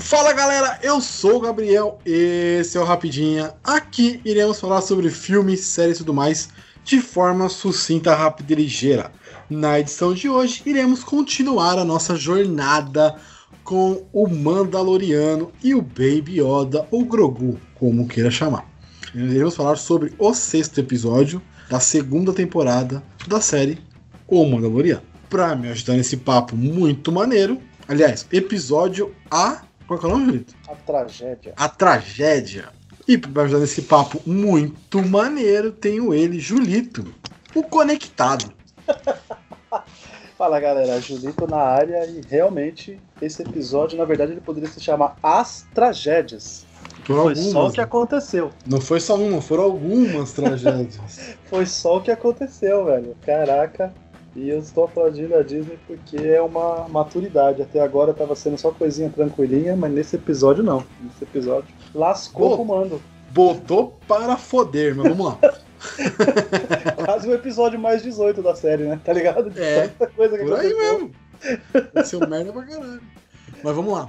Fala galera, eu sou o Gabriel, esse é o Rapidinha. Aqui iremos falar sobre filmes, séries e tudo mais de forma sucinta, rápida e ligeira. Na edição de hoje, iremos continuar a nossa jornada com o Mandaloriano e o Baby Yoda, ou Grogu, como queira chamar. Iremos falar sobre o sexto episódio da segunda temporada da série O Mandaloriano. Pra me ajudar nesse papo muito maneiro, aliás, episódio A qual é o nome, Julito? A tragédia. A tragédia. E para ajudar nesse papo muito maneiro, tenho ele, Julito, o conectado. Fala galera, Julito na área e realmente esse episódio, na verdade, ele poderia se chamar As Tragédias. Por foi algumas, só o que aconteceu. Não foi só uma, foram algumas tragédias. foi só o que aconteceu, velho. Caraca, e eu estou aplaudindo a Disney porque é uma maturidade. Até agora estava sendo só coisinha tranquilinha, mas nesse episódio não. Nesse episódio lascou o comando. Botou para foder, mas vamos lá. Quase o episódio mais 18 da série, né? Tá ligado? É, coisa que por aí mesmo. Vai ser um merda pra caralho. Mas vamos lá.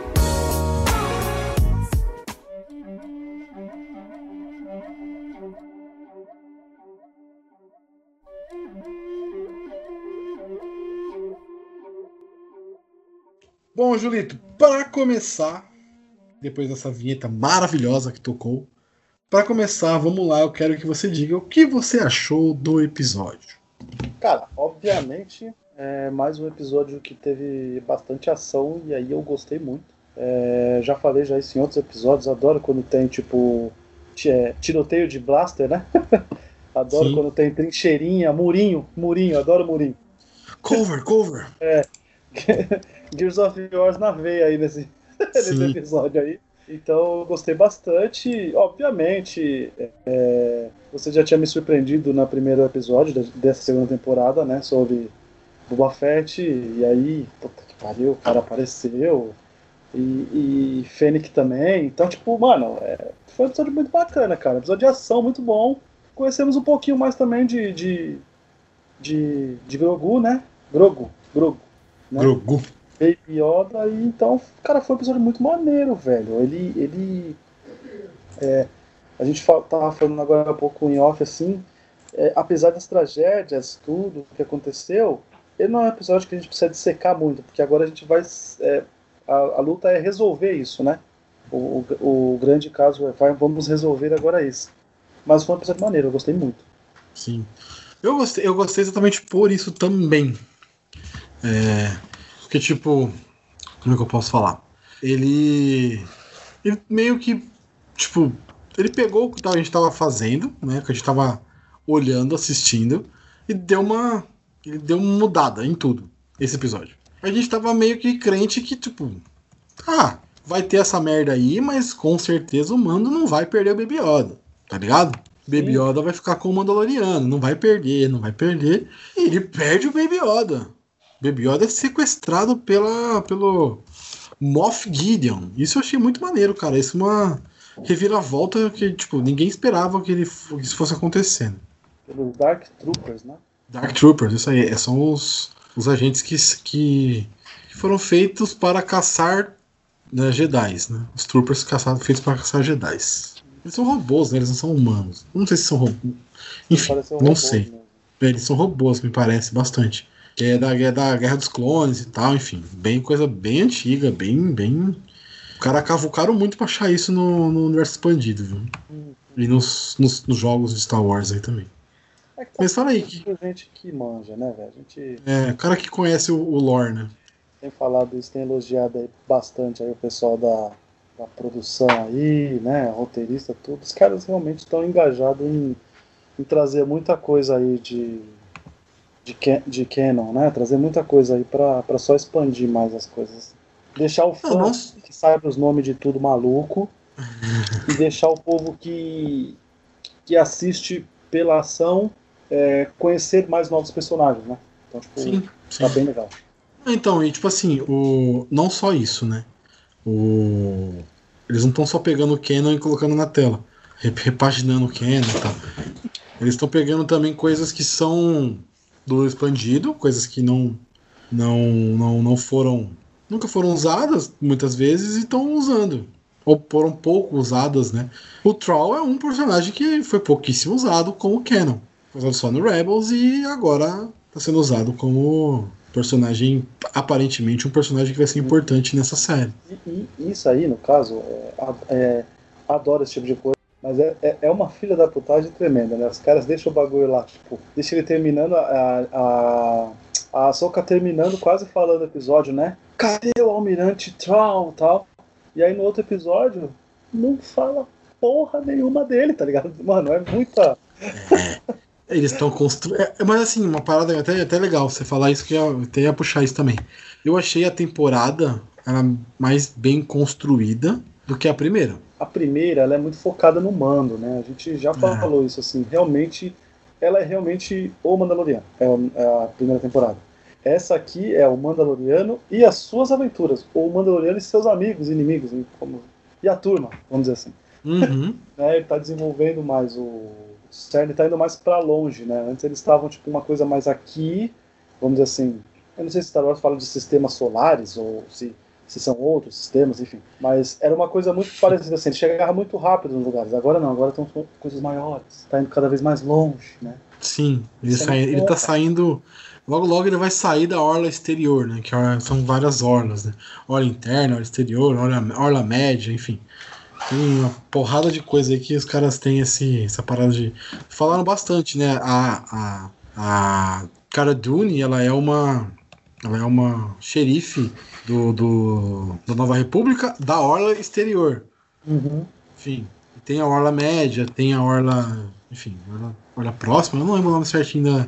Bom, Julito, para começar, depois dessa vinheta maravilhosa que tocou, para começar, vamos lá, eu quero que você diga o que você achou do episódio. Cara, obviamente, é mais um episódio que teve bastante ação e aí eu gostei muito. É, já falei já isso em outros episódios, adoro quando tem tipo é, tiroteio de blaster, né? adoro Sim. quando tem trincheirinha, murinho, murinho, adoro murinho. Cover, cover. É. Gears of War na veia aí nesse, nesse episódio aí. Então eu gostei bastante. Obviamente, é, você já tinha me surpreendido no primeiro episódio dessa segunda temporada, né? Sobre Boba Fett. E aí, puta que pariu, o cara apareceu. E, e Fennec também. Então, tipo, mano, é, foi um episódio muito bacana, cara. Episódio de ação muito bom. Conhecemos um pouquinho mais também de, de, de, de Grogu, né? Grogu. Grogu. Né? Grogu. Baby Yoda, e então, cara, foi um episódio muito maneiro, velho. Ele. ele é, a gente tava falando agora há pouco em off assim, é, apesar das tragédias, tudo que aconteceu, ele não é um episódio que a gente precisa dissecar muito, porque agora a gente vai. É, a, a, luta é resolver isso, né? O, o, o grande caso é vai, vamos resolver agora isso. Mas foi um episódio maneiro, eu gostei muito. Sim. Eu gostei, eu gostei exatamente por isso também. É, porque, tipo, como é que eu posso falar? Ele. Ele meio que. Tipo, ele pegou o que a gente estava fazendo, né? Que a gente estava olhando, assistindo, e deu uma. Ele deu uma mudada em tudo, esse episódio. A gente estava meio que crente que, tipo. Ah, vai ter essa merda aí, mas com certeza o mando não vai perder o Baby Yoda, tá ligado? Baby Yoda vai ficar com o Mandaloriano, não vai perder, não vai perder. E ele perde o Baby Yoda. Baby Yoda é sequestrado pela, pelo Moff Gideon. Isso eu achei muito maneiro, cara. Isso é uma reviravolta que, tipo, ninguém esperava que, ele, que isso fosse acontecendo. Pelos Dark Troopers, né? Dark Troopers, isso aí. São os, os agentes que, que, que foram feitos para caçar né, Jedi, né? Os Troopers caçados, feitos para caçar Jedi. Eles são robôs, né? Eles não são humanos. Não sei se são robôs. Enfim, não sei. Mesmo. Eles são robôs, me parece, bastante que é da, é da Guerra dos Clones e tal, enfim, bem coisa bem antiga, bem bem o cara cavucaram muito pra achar isso no, no universo expandido, viu? Uhum. E nos, nos, nos, jogos de Star Wars aí também. É que tá Mas fala aí. Que... gente que manja, né, velho? Gente... É, cara que conhece o, o lore, né? Tem falado isso, tem elogiado aí bastante aí o pessoal da, da produção aí, né? Roteirista, tudo. Os caras realmente estão engajados em, em trazer muita coisa aí de de, de Canon, né? Trazer muita coisa aí para só expandir mais as coisas. Deixar o fã Não, que saiba os nomes de tudo maluco e deixar o povo que, que assiste pela ação é, conhecer mais novos personagens, né? Então, tipo, Sim, tá sim. bem legal. Então, e tipo assim, o... não só isso, né? O... Eles não estão só pegando o Canon e colocando na tela, rep- repaginando o Canon e tal. Eles estão pegando também coisas que são do expandido, coisas que não, não, não, não foram. Nunca foram usadas muitas vezes e estão usando. Ou foram pouco usadas, né? O Troll é um personagem que foi pouquíssimo usado como Canon. Foi usado só no Rebels e agora está sendo usado como personagem, aparentemente um personagem que vai ser importante nessa série. E, e isso aí, no caso, é, é, adoro esse tipo de coisa, mas é, é, é uma filha da putagem tremenda, né? Os caras deixam o bagulho lá, tipo, deixa ele terminando a. a, a Ahsoka terminando, quase falando o episódio, né? Cadê o Almirante Troll tal? E aí no outro episódio, não fala porra nenhuma dele, tá ligado? Mano, é muita. Eles estão construindo. mas assim, uma parada até, até legal você falar isso, que eu até ia puxar isso também. Eu achei a temporada ela mais bem construída do que a primeira. A primeira ela é muito focada no mando, né? A gente já falou isso assim, realmente ela é realmente o Mandaloriano, é a, é a primeira temporada. Essa aqui é o Mandaloriano e as suas aventuras, ou o Mandaloriano e seus amigos, inimigos, e como e a turma, vamos dizer assim. Uhum. Né? Ele está desenvolvendo mais o CERN está indo mais para longe, né? Antes eles estavam tipo uma coisa mais aqui, vamos dizer assim. Eu não sei se Star Wars fala de sistemas solares ou se se são outros sistemas, enfim. Mas era uma coisa muito parecida assim, ele chegava muito rápido nos lugares. Agora não, agora estão coisas maiores. Tá indo cada vez mais longe, né? Sim, ele, é sai, muito ele tá saindo. Logo, logo ele vai sair da orla exterior, né? Que orla- são várias orlas, né? Orla interna, orla exterior, orla, orla média, enfim. Tem uma porrada de coisa aí que os caras têm esse, essa parada de. Falaram bastante, né? A, a, a Cara Dune, ela é uma. Ela é uma xerife do, do, da Nova República da Orla Exterior. Uhum. Enfim, tem a Orla Média, tem a Orla. Enfim, Orla, orla Próxima, eu não lembro o nome certinho da,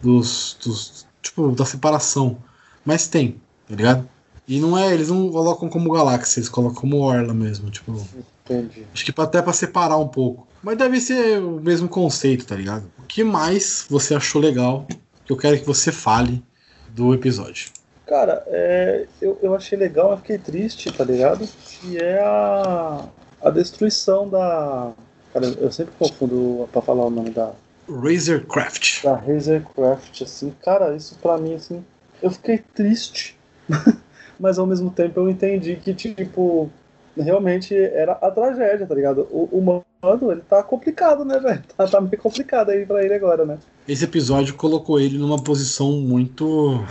dos, dos. Tipo, da separação. Mas tem, tá ligado? E não é, eles não colocam como galáxia, eles colocam como Orla mesmo, tipo. Entendi. Acho que até pra separar um pouco. Mas deve ser o mesmo conceito, tá ligado? O que mais você achou legal que eu quero que você fale do episódio? Cara, é, eu, eu achei legal, mas fiquei triste, tá ligado? Que é a, a destruição da. Cara, eu sempre confundo pra falar o nome da, Razorcraft. da Razorcraft, assim, cara, isso pra mim, assim, eu fiquei triste, mas ao mesmo tempo eu entendi que, tipo, realmente era a tragédia, tá ligado? O, o mano, ele tá complicado, né, velho? Tá, tá meio complicado aí pra ele agora, né? Esse episódio colocou ele numa posição muito.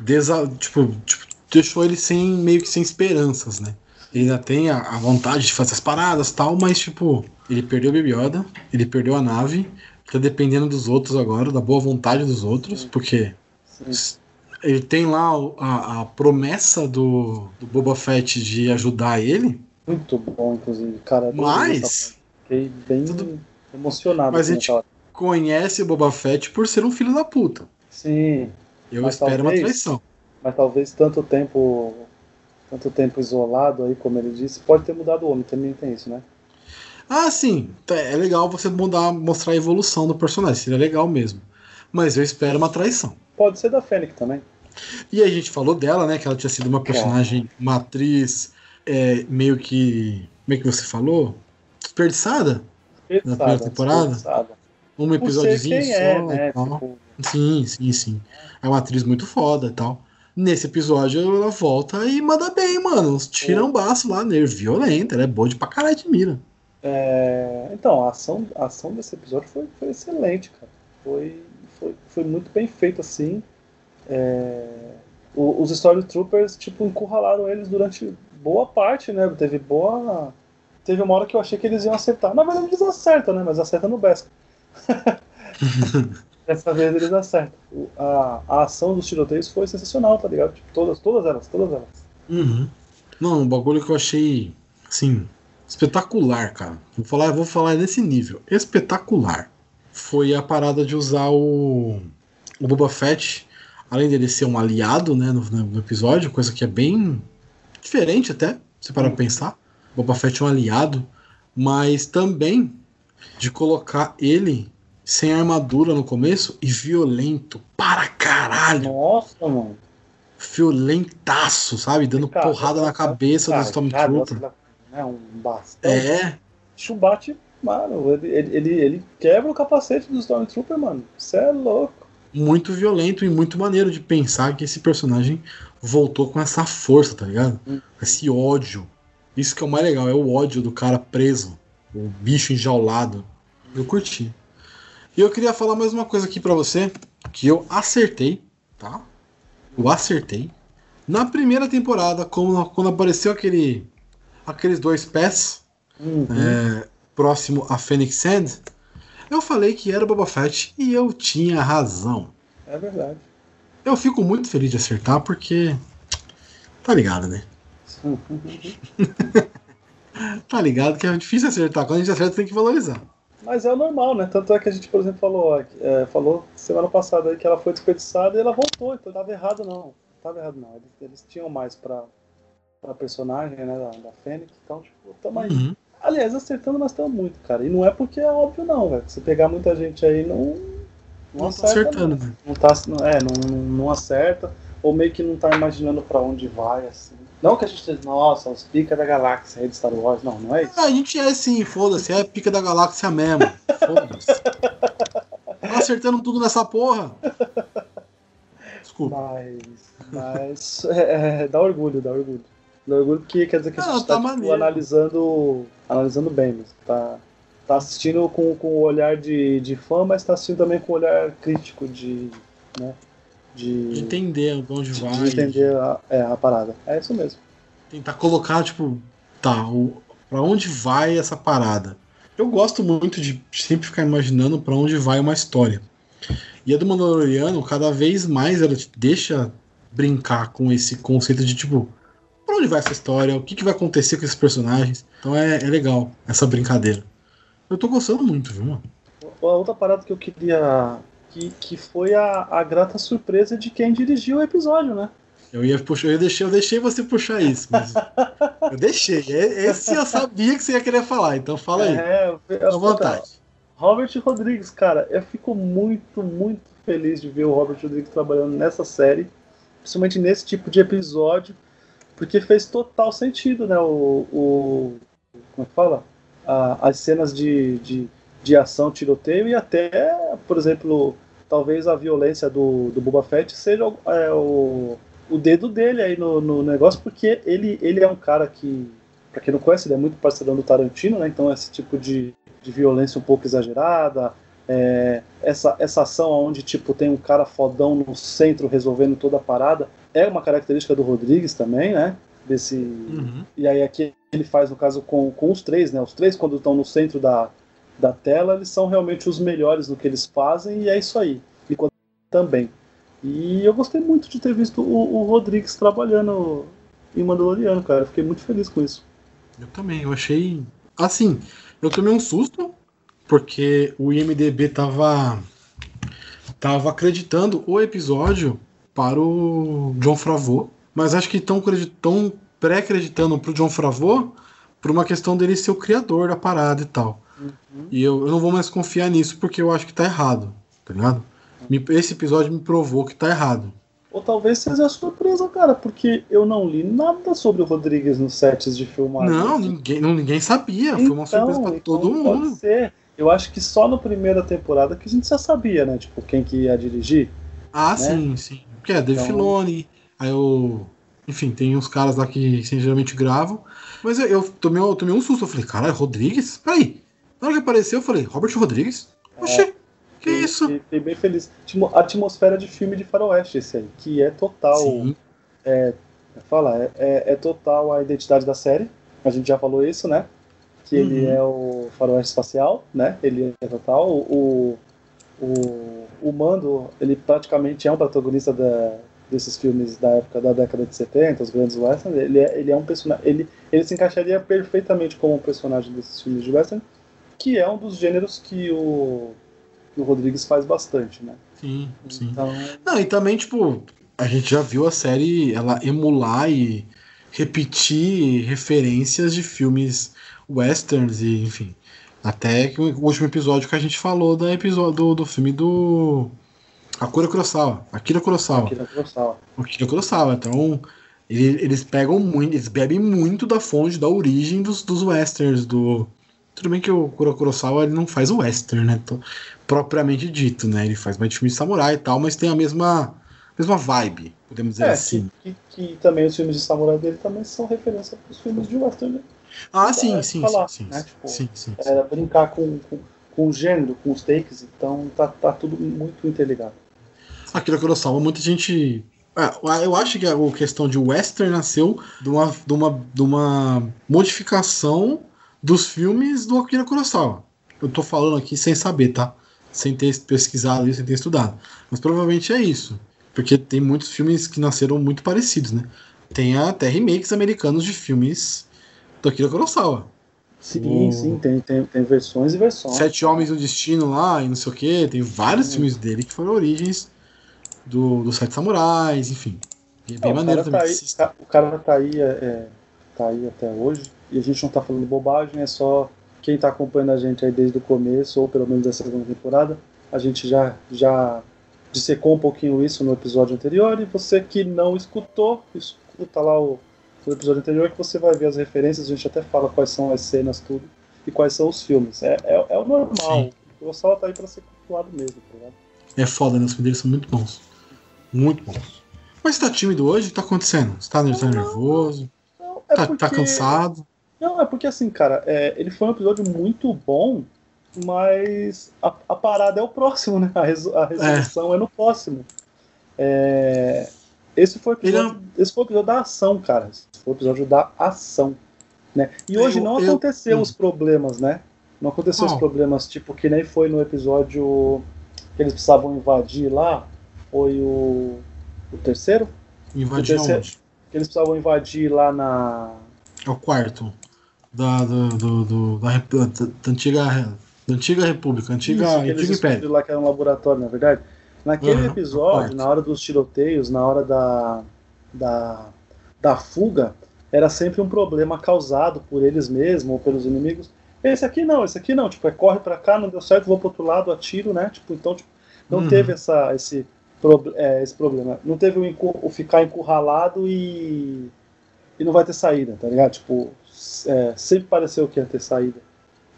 Desa... Tipo, tipo, deixou ele sem meio que sem esperanças, né? Ele ainda tem a, a vontade de fazer as paradas tal, mas tipo, ele perdeu o Baby Yoda, ele perdeu a nave, tá dependendo dos outros agora, da boa vontade dos outros, porque Sim. ele tem lá a, a promessa do, do Boba Fett de ajudar ele, Muito bom, inclusive, cara. mas. Fiquei bem Tudo- emocionado. Mas a gente- conhece o Boba Fett por ser um filho da puta. Sim, Eu Mas espero uma talvez- traição. mas talvez tanto tempo tanto tempo isolado aí, como ele disse, pode ter mudado o homem, também tem isso, né? Ah, sim. tá, É legal você mudar, mostrar a evolução do personagem. Seria legal mesmo. Mas eu espero uma traição. Pode ser da Fennec também. E a gente falou dela, né? Que ela tinha sido uma personagem, uma atriz é, meio que. Como é que você falou? Desperdiçada? Desperdiçada, primeira temporada? desperdiçada. Um episódiozinho só. é, né? Tipo, Sim, sim, sim. É uma atriz muito foda e tal. Nesse episódio ela volta e manda bem, mano. Uns tirambaço lá nele, violenta. Ela é boa de pra caralho de mira. é, Então, a ação, a ação desse episódio foi, foi excelente, cara. Foi, foi, foi muito bem feito assim. É, o- os Stormtroopers, tipo, encurralaram eles durante boa parte, né? Teve boa. Teve uma hora que eu achei que eles iam acertar. Na verdade, eles acertam, né? Mas acertam no Beskar. Dessa vez eles acertam. A, a ação dos tiroteios foi sensacional, tá ligado? Tipo, todas, todas elas, todas elas. Uhum. Não, um bagulho que eu achei, assim, espetacular, cara. Vou falar, vou falar nesse nível. Espetacular. Foi a parada de usar o, o Boba Fett, além dele ser um aliado, né, no, no episódio, coisa que é bem diferente até, se parar pra pensar. Boba Fett é um aliado, mas também de colocar ele sem armadura no começo e violento para caralho. Nossa, mano. Violentaço, sabe? Dando Cara, porrada na cabeça do Stormtrooper. É um bastão. É, bicho bate, mano, ele, ele, ele, ele quebra o capacete do Stormtrooper, mano. Você é louco. muito violento e muito maneiro de pensar que esse personagem voltou com essa força, tá ligado? Hum. Esse ódio. Isso que é o mais legal, é o ódio do cara preso, o bicho enjaulado. Eu curti. E eu queria falar mais uma coisa aqui pra você, que eu acertei, tá? Eu acertei. Na primeira temporada, quando, quando apareceu aquele, aqueles dois pés Uhum. é, próximo a Phoenix Sand, eu falei que era o Boba Fett e eu tinha razão. É verdade. Eu fico muito feliz de acertar porque. Tá ligado, né? Tá ligado que é difícil acertar. Quando a gente acerta, tem que valorizar. Mas é o normal, né? Tanto é que a gente, por exemplo, falou, é, falou semana passada aí que ela foi desperdiçada e ela voltou, então tava errado não. Tava errado não. Eles, eles tinham mais pra, pra personagem, né, da, da Fênix, então, tipo, tamo aí. Uhum. Aliás, acertando nós estamos muito, cara. E não é porque é óbvio não, velho. Se pegar muita gente aí, não. Não, Não tá acerta, acertando, não. né? Não tá, não- é, não, não acerta, ou meio que não tá imaginando pra onde vai, assim. Não que a gente esteja, nossa, os pica da galáxia aí de Star Wars, não, não é isso. Ah, a gente é sim, foda-se, é pica da galáxia mesmo. Foda-se. Tá acertando tudo nessa porra. Desculpa. Mas. Mas. é, é, dá orgulho, dá orgulho. Dá orgulho porque quer dizer que a Não, gente tá tá, tipo, analisando. Analisando bem mesmo. Tá, tá assistindo com, com o olhar de, de fã, mas tá assistindo também com o olhar crítico de. Né, de, De entender de onde de- vai. de entender a, é, a parada. É isso mesmo. Tentar colocar, tipo, tá, o, pra onde vai essa parada? Eu gosto muito de sempre ficar imaginando pra onde vai uma história. E a do Mandaloriano, cada vez mais ela te deixa brincar com esse conceito de tipo, pra onde vai essa história? O que, que vai acontecer com esses personagens? Então é, é legal essa brincadeira. Eu tô gostando muito, viu, mano? A outra parada que eu queria. Que, que foi a, a grata surpresa de quem dirigiu o episódio, né? Eu ia puxar, eu deixei, eu deixei você puxar isso, mas eu deixei. Esse eu sabia que você ia querer falar, então fala aí. É, eu- à vontade. Robert Rodrigues, cara, eu fico muito, muito feliz de ver o Robert Rodrigues trabalhando nessa série, principalmente nesse tipo de episódio, porque fez total sentido, né? O. o como é que fala? A- as cenas de, de, de ação, tiroteio e até, por exemplo, talvez a violência do, do Boba Fett seja o- é, o, o dedo dele aí no, no negócio, porque ele, ele é um cara que, pra quem não conhece, ele é muito parceirão do Tarantino, né? Então esse tipo de, de violência um pouco exagerada, é, essa, essa ação onde tipo tem um cara fodão no centro resolvendo toda a parada, é uma característica do Rodrigues também, né? Desse, Uhum. e aí aqui ele faz, no caso, com, com os três, né? Os três, quando estão no centro da, da tela, eles são realmente os melhores no que eles fazem, e é isso aí. E também. E eu gostei muito de ter visto o, o Rodrigues trabalhando em Mandaloriano, cara. Fiquei muito feliz com isso. Eu também, eu achei. Assim, eu tomei um susto, porque o IMDB tava. tava acreditando o episódio para o John Favreau, mas acho que estão tão pré-acreditando pro John Favreau por uma questão dele ser o criador da parada e tal. E eu, eu não vou mais confiar nisso porque eu acho que tá errado, tá ligado? Me- esse episódio me provou que tá errado. Ou talvez seja surpresa, cara, porque eu não li nada sobre o Rodrigues nos sets de filmagem. Não, ninguém, não, ninguém sabia. Foi uma surpresa pra então todo pode mundo. ser. Eu acho que só na primeira temporada que a gente já sabia, né? Tipo, quem que ia dirigir. Ah, né? sim, sim. Porque é Dave Então- Filoni, aí eu. Enfim, tem uns caras lá que geralmente gravam. Mas eu, eu tomei, eu tomei um susto. Eu falei, caralho, Rodrigues? Peraí. Na hora que apareceu, eu falei, Robert Rodrigues? Oxê, que Fiquei- isso? Fiquei, bem feliz. Atmo- Atmosfera de filme de faroeste esse aí, que é total. Sim, Fala, é, é, é total a identidade da série. A gente já falou isso, né? Que ele Uhum. é o faroeste espacial, né? Ele é total. O, o, o Mando, ele praticamente é um protagonista da, desses filmes da época da década de 70, os grandes westerns. Ele é, ele é um personagem. Ele, ele se encaixaria perfeitamente como um personagem desses filmes de western, que é um dos gêneros que o, que o Rodrigues faz bastante, né? sim, sim. Então, Não, e também, tipo, a gente já viu a série ela emular e repetir referências de filmes westerns e, enfim. Até que o último episódio que a gente falou do episódio do, do filme do Akira Kurosawa. Akira Kurosawa. Akira Kurosawa. Akira Kurosawa. Então, ele, eles pegam muito, eles bebem muito da fonte, da origem dos, dos westerns, do. Tudo bem que o Kuro Kurosawa ele não faz o western, né? Então, propriamente dito, né? Ele faz mais de filme de samurai e tal, mas tem a mesma, mesma vibe, podemos dizer É, assim. que, que, também os filmes de samurai dele também são referência para os filmes de western. Né? Ah, sim, é, sim, falar, sim, sim, né? Tipo, sim, sim, sim. É, brincar com, com, com o gênero, com os takes, então tá, tá tudo muito interligado. Akira Kurosawa, muita gente. Ah, eu acho que a questão de western nasceu de uma, de uma, de uma modificação dos filmes do Akira Kurosawa. Eu tô falando aqui sem saber, tá? Sem ter pesquisado isso, sem ter estudado. Mas provavelmente é isso. Porque tem muitos filmes que nasceram muito parecidos, né? Tem até remakes americanos de filmes do Akira Kurosawa. Sim, O- sim, tem, tem, tem versões e versões. Sete Homens do Destino lá e não sei o que. Tem vários filmes dele que foram origens do, dos Sete Samurais, enfim. E é bem Não, maneiro o, cara também. tá aí, o cara tá aí, é, é, tá aí até hoje e a gente não tá falando bobagem, é só quem tá acompanhando a gente aí desde o começo, ou pelo menos da segunda temporada, a gente já, já dissecou um pouquinho isso no episódio anterior e você que não escutou, escuta lá o, o episódio anterior que você vai ver as referências, a gente até fala quais são as cenas, tudo, e quais são os filmes. É, é, é o normal, Sim. o Kurosawa tá aí pra ser cultuado mesmo, tá ligado? É foda, né? Os filmes são muito bons. Muito bons. Mas você tá tímido hoje? O que tá acontecendo? Você tá, tá nervoso? Não, é Tá, tá porque- cansado? Não, é porque assim, cara, é, ele foi um episódio muito bom, mas a, a parada é o próximo, né? A, reso- a resolução é. no próximo. É, esse, foi o é episódio, esse foi o episódio da ação, cara. Esse foi o episódio da ação. Né? E hoje Eu- não eu- aconteceu hum. os problemas, né? Não aconteceu os Qual? problemas, tipo, que nem foi no episódio que eles precisavam invadir lá. Foi o, o terceiro? Invadir Podia ser- onde? Que eles precisavam invadir lá na. É o quarto. Da, do, do, do- da, da- antiga, da antiga República, antiga, Isso, descobriram Império. lá que era um laboratório, na verdade. Naquele Aham, episódio, na hora dos tiroteios, na hora da, da, da fuga, era sempre um problema causado por eles mesmos ou pelos inimigos. Esse aqui não, esse aqui não. Tipo, é corre pra cá, não deu certo, vou pro outro lado, atiro, né? Tipo, então, tipo, não Uhum. teve essa, esse, é, esse problema. Não teve o, o ficar encurralado e, e não vai ter saída, tá ligado? Tipo, é, sempre pareceu que ia ter saída.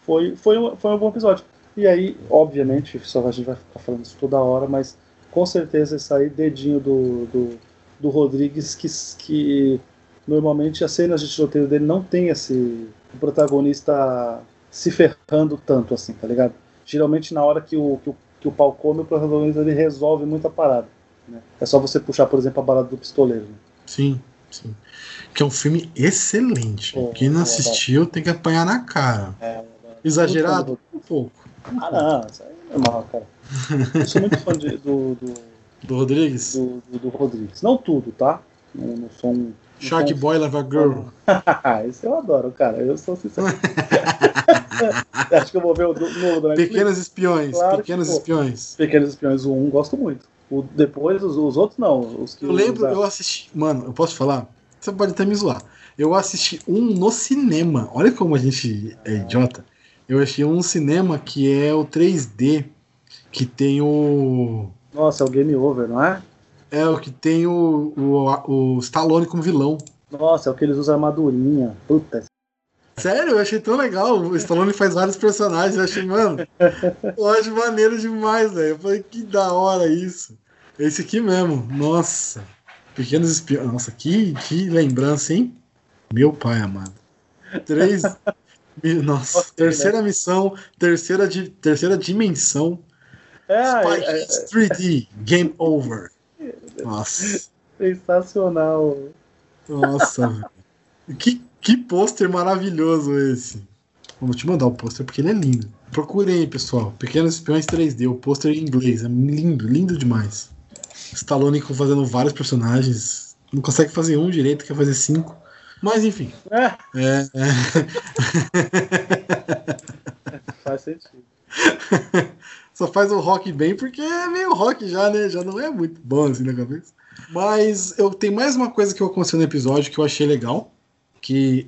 Foi, foi, um, foi um bom episódio. E aí, obviamente, só a gente vai ficar falando isso toda hora, mas com certeza aí, dedinho do, do, do Rodrigues, que, que normalmente as cenas de tiroteio dele não tem esse o protagonista se ferrando tanto assim, tá ligado? Geralmente na hora que o, que o, que o pau come, o protagonista ele resolve muita parada. Né? É só você puxar, por exemplo, a balada do pistoleiro. Né? Sim, sim. Que é um filme excelente. Pô, Quem não pô, assistiu tem que apanhar na cara. É, Exagerado? Um pouco. Ah, não, isso aí é normal, cara. Eu sou muito fã de- do, do, Do Rodrigues? do, do, do Rodrigues. Não tudo, tá? Não, não sou um. Shark um- Boy Lava Girl. Esse eu adoro, cara. Eu sou sincero. Acho que eu vou ver o do- novo Netflix. Pequenos Espiões. Claro que Pequenos vou. Espiões. Pequenos Espiões, o 1 gosto muito. O, depois, os, os outros não. Os que Eu lembro, usaram. eu assisti. Mano, eu posso falar? Você pode até me zoar. Eu assisti um no cinema. Olha como a gente é idiota. Eu achei um cinema que é o 3D, que tem o. Nossa, é o Game Over, não é? É o que tem o, o, o Stallone como vilão. Nossa, é o que eles usam armadurinha. Puta. Sério, eu achei tão legal. O Stallone faz vários personagens. Eu achei, mano, eu acho maneiro demais, velho. Eu falei, que da hora isso. Esse aqui mesmo, nossa. Pequenos espiões. Nossa, que, que lembrança, hein? Meu pai amado. Três. Nossa, Ok, terceira missão, terceira, di- terceira dimensão. É, Spy é, é Kids 3D, Game Over. Nossa, sensacional. nossa, velho. Que, que pôster maravilhoso esse. Vou te mandar o pôster porque ele é lindo. Procurem aí, pessoal. Pequenos Espiões 3D, o pôster em inglês. É lindo, lindo demais. Stallone fazendo vários personagens. Não consegue fazer um direito, quer fazer cinco. Mas enfim. É, É, faz sentido. é. Só faz o rock bem porque é meio rock já, né? Já não é muito bom assim na cabeça. Mas eu tenho mais uma coisa que eu aconteceu no episódio que eu achei legal. Que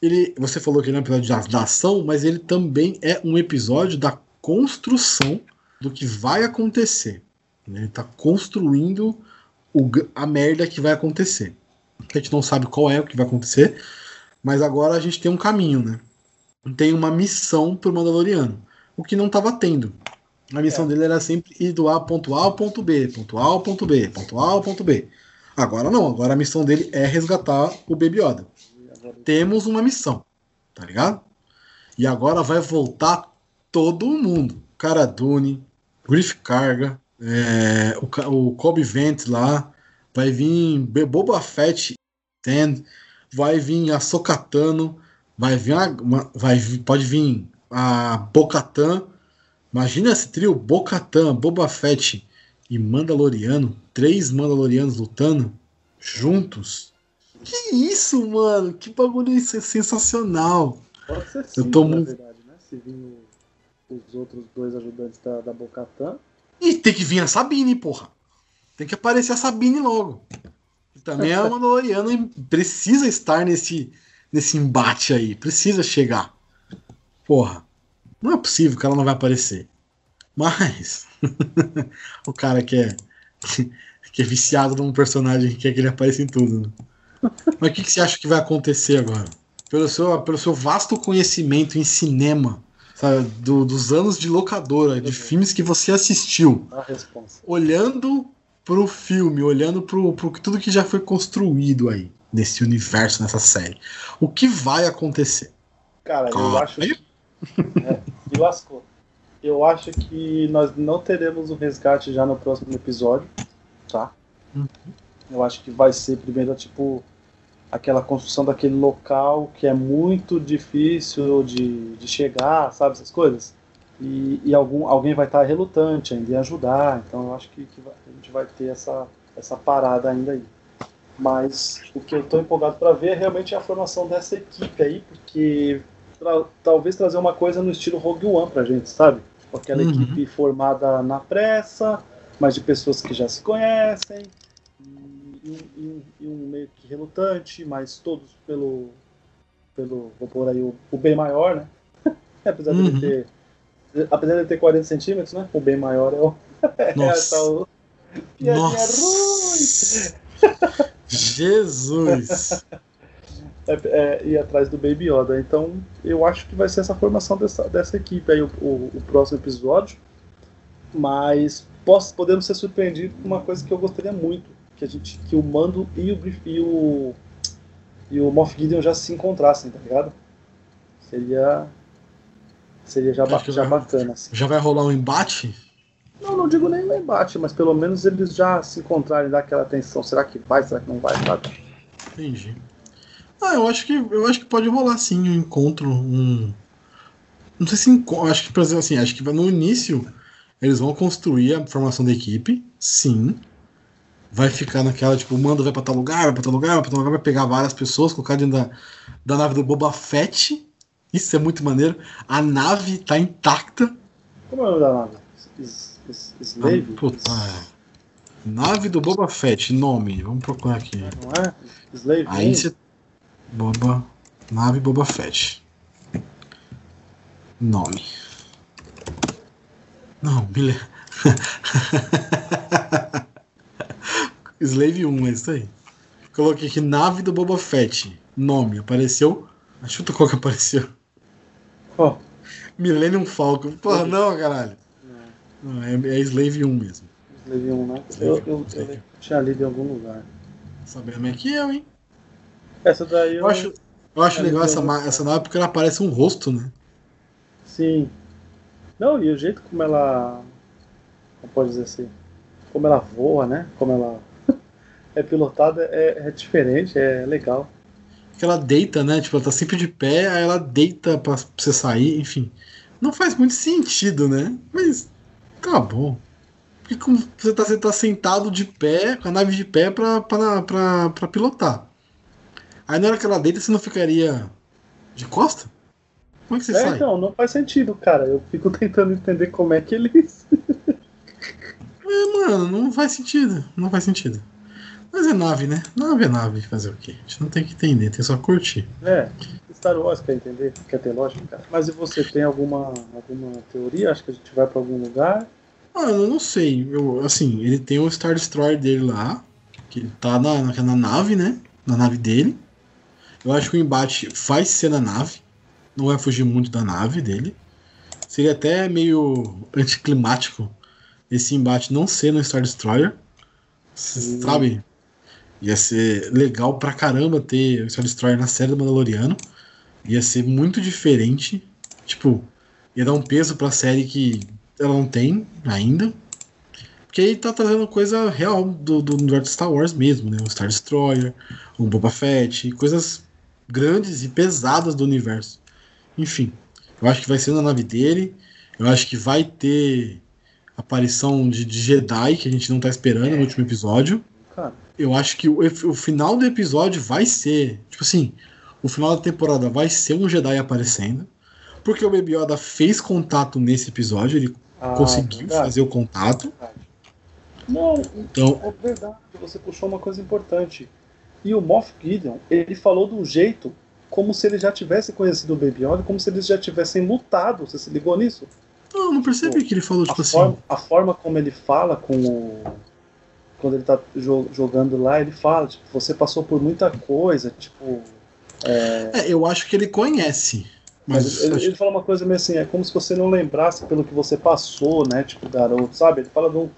ele, você falou que ele é um episódio da, da ação, mas ele também é um episódio da construção do que vai acontecer. Né? Ele está construindo o, a merda que vai acontecer. A gente não sabe qual é o que vai acontecer, mas agora a gente tem um caminho, né? Tem uma missão pro Mandaloriano, o que não estava tendo. A missão é. dele era sempre ir do A ponto A ao ponto B, ponto A ao ponto B, ponto A ao ponto B. Agora não, agora a missão dele é resgatar o Baby Yoda. Temos uma missão, tá ligado? E agora vai voltar todo mundo. Cara Dune, Griff Carga, é, o, o Kobe Vent lá, vai vir Boba Fett, vai vir a Sokatano, vai vir uma, vai pode vir a Bocatan. Imagina esse trio Bocatan, Boba Fett e Mandaloriano, três Mandalorianos lutando juntos. Que isso, mano? Que bagulho isso é sensacional. Pode ser sim, eu tô muito verdade, né? Se vir os outros dois ajudantes da, da Bocatan. E tem que vir a Sabine, porra. Tem que aparecer a Sabine logo. E também a Mandaloriana precisa estar nesse, nesse embate aí. Precisa chegar. Porra. Não é possível que ela não vai aparecer. Mas. o cara que é. que é viciado num personagem que quer que ele apareça em tudo. Né? Mas o que, que você acha que vai acontecer agora? Pelo seu, pelo seu vasto conhecimento em cinema, sabe, do, dos anos de locadora, de filmes que você assistiu, olhando pro filme, olhando pro, pro tudo que já foi construído aí nesse universo, nessa série. O que vai acontecer? Cara, eu acho que. É, me lascou. Eu acho que nós não teremos o resgate já no próximo episódio, tá? Uhum. Eu acho que vai ser primeiro, tipo, aquela construção daquele local que é muito difícil de, de chegar, sabe? Essas coisas e, e algum, alguém vai estar relutante ainda em ajudar, então eu acho que, que a gente vai ter essa, essa parada ainda aí. Mas o que eu estou empolgado para ver é realmente a formação dessa equipe aí, porque pra, talvez trazer uma coisa no estilo Rogue One pra gente, sabe? Tipo, aquela uhum. equipe formada na pressa, mas de pessoas que já se conhecem, e, e, e um meio que relutante, mas todos pelo, pelo vou pôr aí o, o bem maior, né? Apesar uhum. de ter apesar de ter 40 centímetros, né? O bem maior é o. Nossa. é o... Nossa. Jesus! É, é, ir atrás do Baby Yoda. Então, eu acho que vai ser essa formação dessa, dessa equipe aí, o, o, o próximo episódio. Mas posso, podemos ser surpreendidos com uma coisa que eu gostaria muito: que, a gente, que o Mando e o, e o, e o Moff Gideon já se encontrassem, tá ligado? Seria Seria já, já vai, bacana. Assim. Já vai rolar um embate? Não, não digo nem um embate, mas pelo menos eles já se encontrarem, dar aquela atenção. Será que vai, será que não vai, sabe? Entendi. Ah, eu acho que eu acho que pode rolar sim um encontro, um. Não sei se acho que, por exemplo, assim, acho que no início eles vão construir a formação da equipe, sim. Vai ficar naquela, tipo, o mando vai pra tal lugar, vai pra tal lugar, vai pra tal lugar, vai pegar várias pessoas, colocar dentro da, da nave do Boba Fett isso é muito maneiro. A nave tá intacta. Como é o nome da nave? Slave? Ah, puta, é. Nave do Boba Fett, nome. Vamos procurar aqui. Não é? Slave. Aí você. Boba. Nave Boba Fett. Nome. Não, beleza. Slave 1, é isso aí. Coloquei aqui nave do Boba Fett. Nome. Apareceu. Chuta qual que apareceu. Oh. Millennium Falcon. Porra, não, caralho. Não, é, é Slave 1 mesmo. Slave 1, né? Slave eu, eu, eu, tinha lido em algum lugar. Sabendo mais que eu, hein? Essa daí eu. Eu acho, eu acho legal essa, essa nave porque ela parece um rosto, né? Sim. Não, e o jeito como ela. Como pode dizer assim? Como ela voa, né? Como ela é pilotada é, é diferente, é legal que ela deita, né? Tipo, ela tá sempre de pé, aí ela deita pra você sair, enfim. Não faz muito sentido, né? Mas tá bom. Porque como você tá, você tá sentado de pé, com a nave de pé pra, pra, pra, pra pilotar. Aí na hora que ela deita, você não ficaria de costa? Como é que você é, sai? Então, não faz sentido, cara. Eu fico tentando entender como é que eles. É, mano, não faz sentido. Não faz sentido. Mas é nave, né? Nave é nave, fazer o quê? A gente não tem que entender, tem só curtir. É, Star Wars quer entender, quer ter lógica, cara. Mas e você tem alguma, alguma teoria? Acho que a gente vai pra algum lugar? Ah, eu não sei. Eu, assim, ele tem o Star Destroyer dele lá, que ele tá na, na, na nave, né? Na nave dele. Eu acho que o embate vai ser na nave. Não vai fugir muito da nave dele. Seria até meio anticlimático esse embate não ser no Star Destroyer. Sabe? Ia ser legal pra caramba ter o Star Destroyer na série do Mandaloriano. Ia ser muito diferente. Tipo, ia dar um peso pra série que ela não tem ainda. Porque aí tá trazendo coisa real do, do universo Star Wars mesmo, né? O Star Destroyer, o Boba Fett, coisas grandes e pesadas do universo. Enfim, eu acho que vai ser na nave dele. Eu acho que vai ter aparição de, de Jedi que a gente não tá esperando no último episódio. Cara, Eu acho que o, o final do episódio vai ser, tipo assim, o final da temporada vai ser um Jedi aparecendo. Porque o Baby Yoda fez contato nesse episódio, ele ah, conseguiu verdade. fazer o contato. Não, Então, é verdade, você puxou uma coisa importante. E o Moff Gideon, ele falou de um jeito como se ele já tivesse conhecido o Baby Yoda, como se eles já tivessem lutado. Você se ligou nisso? Não, não percebi que ele falou, tipo a, assim. forma, a forma como ele fala com o. Quando ele tá jo- jogando lá, ele fala, tipo, você passou por muita coisa, tipo. é, É, eu acho que ele conhece. Mas, Mas ele, acho- ele fala uma coisa meio assim, é como se você não lembrasse pelo que você passou, né? Tipo, garoto, sabe? Ele fala de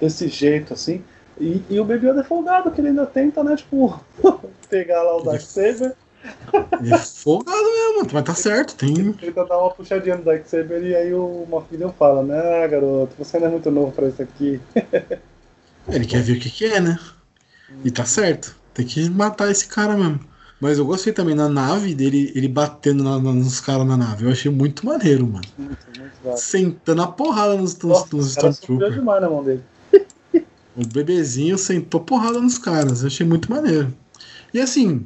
desse jeito, assim. E, e o Baby Yoda é folgado, que ele ainda tenta, né? Tipo, pegar lá o Darksaber, ele é folgado mesmo, mas tá certo, tem. tenta dar uma puxadinha no Darksaber e aí o Moff Gideon fala, né, garoto, você ainda é muito novo pra isso aqui. Ele quer ver o que, que é, né? E tá certo. Tem que matar esse cara mesmo. Mas eu gostei também na nave dele, ele batendo na- na- nos caras na nave. Eu achei muito maneiro, mano. Muito, muito. Sentando a porrada nos, nos, nos Stormtroopers. demais na mão dele. O bebezinho sentou porrada nos caras. Eu achei muito maneiro. E assim,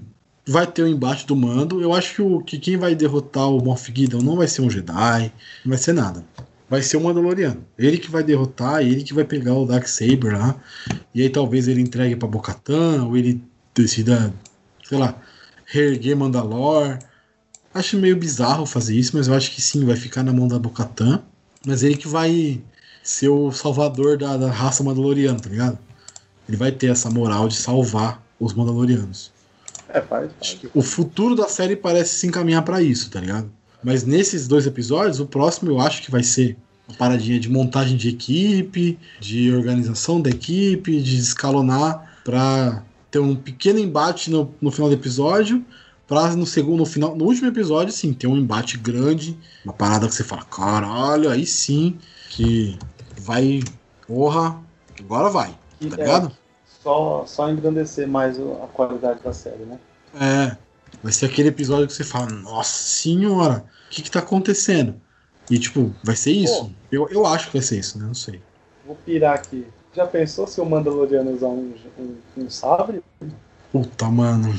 vai ter o embate do mando. Eu acho que, o, que quem vai derrotar o Moff Gideon não vai ser um Jedi, não vai ser nada. Vai ser o Mandaloriano. Ele que vai derrotar, ele que vai pegar o Darksaber lá. E aí talvez ele entregue pra Bocatan, ou ele decida, sei lá, reerguer Mandalor. Acho meio bizarro fazer isso, mas eu acho que sim, vai ficar na mão da Bocatan. Mas ele que vai ser o salvador da, da raça Mandaloriana, tá ligado? Ele vai ter essa moral de salvar os Mandalorianos. É, faz, faz. O futuro da série parece se encaminhar pra isso, tá ligado? Mas nesses dois episódios, o próximo eu acho que vai ser uma paradinha de montagem de equipe, de organização da equipe, de escalonar pra ter um pequeno embate no, no final do episódio, pra no segundo, no final, no último episódio, sim, ter um embate grande, uma parada que você fala, caralho, aí sim que vai, porra, agora vai, tá é, ligado? Só, só engrandecer mais a qualidade da série, né? É. Vai ser aquele episódio que você fala, nossa senhora, o que que tá acontecendo? E tipo, vai ser isso? Eu, eu acho que vai ser isso, né? Não sei. Vou pirar aqui. Já pensou se o Mandaloriano usar um, um, um sabre? Puta, mano.